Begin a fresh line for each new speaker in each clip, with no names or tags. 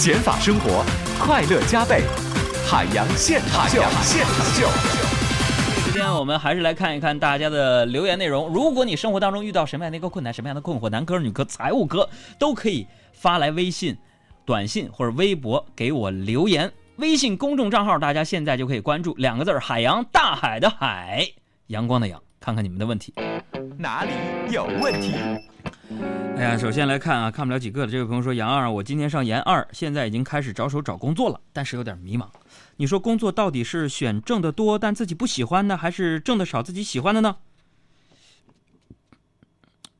减法生活，快乐加倍。海洋现场秀，现场秀。
今天我们还是来看一看大家的留言内容。如果你生活当中遇到什么样的一个困难、什么样的困惑，男科、女科、财务科都可以发来微信、短信或者微博给我留言。微信公众账号大家现在就可以关注，两个字：海洋，大海的海，阳光的阳。看看你们的问题，
哪里有问题？
哎呀，首先来看啊，看不了几个了。这位朋友说：“杨二，我今年上研二，现在已经开始着手找工作了，但是有点迷茫。你说工作到底是选挣得多但自己不喜欢的，还是挣得少自己喜欢的呢？”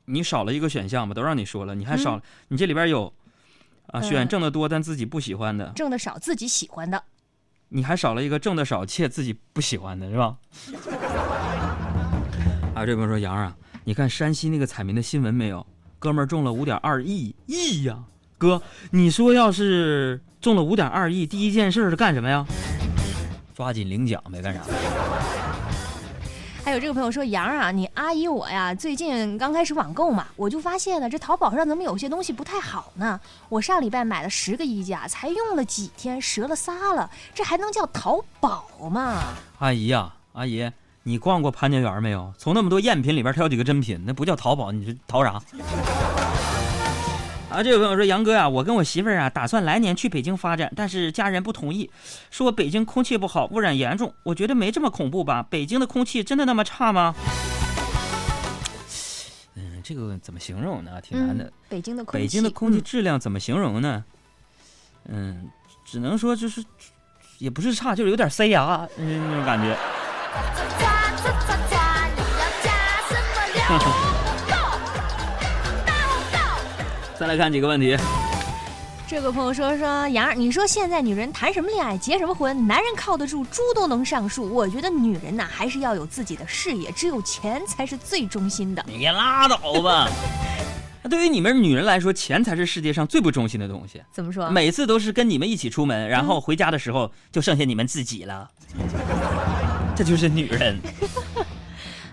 你少了一个选项吧，都让你说了，你还少，你这里边有啊，选挣得多但自己不喜欢的，
挣得少自己喜欢的，
你还少了一个挣得少且自己不喜欢的，是吧？啊，这朋友说杨啊，你看山西那个彩民的新闻没有？哥们儿中了五点二亿亿呀！哥，你说要是中了五点二亿，第一件事是干什么呀？抓紧领奖呗，干啥？
还有这个朋友说杨啊，你阿姨我呀，最近刚开始网购嘛，我就发现了这淘宝上怎么有些东西不太好呢？我上礼拜买了十个衣架，才用了几天折了仨了，这还能叫淘宝吗？
阿姨呀，阿姨。你逛过潘家园没有？从那么多赝品里边挑几个真品，那不叫淘宝，你是淘啥？啊，这位朋友说：“杨哥呀，我跟我媳妇儿啊，打算来年去北京发展，但是家人不同意，说北京空气不好，污染严重。我觉得没这么恐怖吧？北京的空气真的那么差吗？”嗯，这个怎么形容呢？挺难的。
北京的空气，
北京的空气质量怎么形容呢？嗯，只能说就是，也不是差，就是有点塞牙，那种感觉。再来看几个问题。
这个朋友说说杨儿，你说现在女人谈什么恋爱，结什么婚？男人靠得住，猪都能上树。我觉得女人呐，还是要有自己的事业，只有钱才是最忠心的。
你拉倒吧。那对于你们女人来说，钱才是世界上最不忠心的东西。
怎么说？
每次都是跟你们一起出门，然后回家的时候就剩下你们自己了。这就是女人。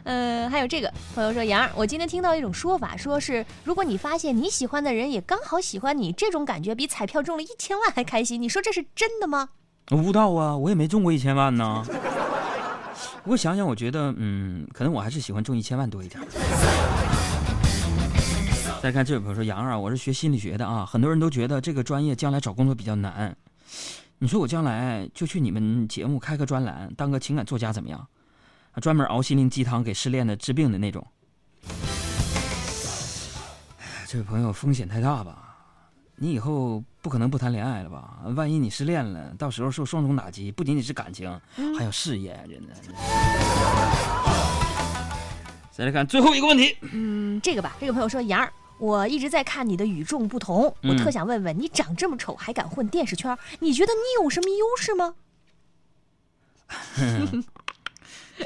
嗯，还有这个朋友说，杨儿，我今天听到一种说法，说是如果你发现你喜欢的人也刚好喜欢你，这种感觉比彩票中了一千万还开心。你说这是真的吗？
我不道啊，我也没中过一千万呢。不过想想，我觉得，嗯，可能我还是喜欢中一千万多一点。再看这位朋友说，杨儿，我是学心理学的啊，很多人都觉得这个专业将来找工作比较难。你说我将来就去你们节目开个专栏，当个情感作家怎么样？专门熬心灵鸡汤给失恋的治病的那种。这位朋友风险太大吧？你以后不可能不谈恋爱了吧？万一你失恋了，到时候受双重打击，不仅仅是感情，还有事业，真的。再来看最后一个问题。
嗯，这个吧，这个朋友说杨儿，我一直在看你的与众不同，我特想问问你，长这么丑还敢混电视圈？你觉得你有什么优势吗？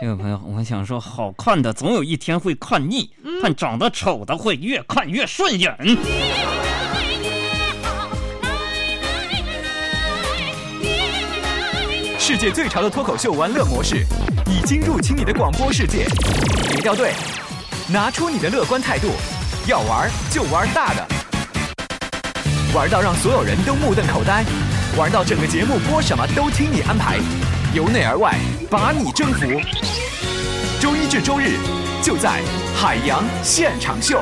这位朋友，我想说，好看的总有一天会看腻，但长得丑的会越看越顺眼。
世界最潮的脱口秀玩乐模式已经入侵你的广播世界，别掉队，拿出你的乐观态度，要玩就玩大的，玩到让所有人都目瞪口呆，玩到整个节目播什么都听你安排。由内而外，把你征服。周一至周日，就在海洋现场秀。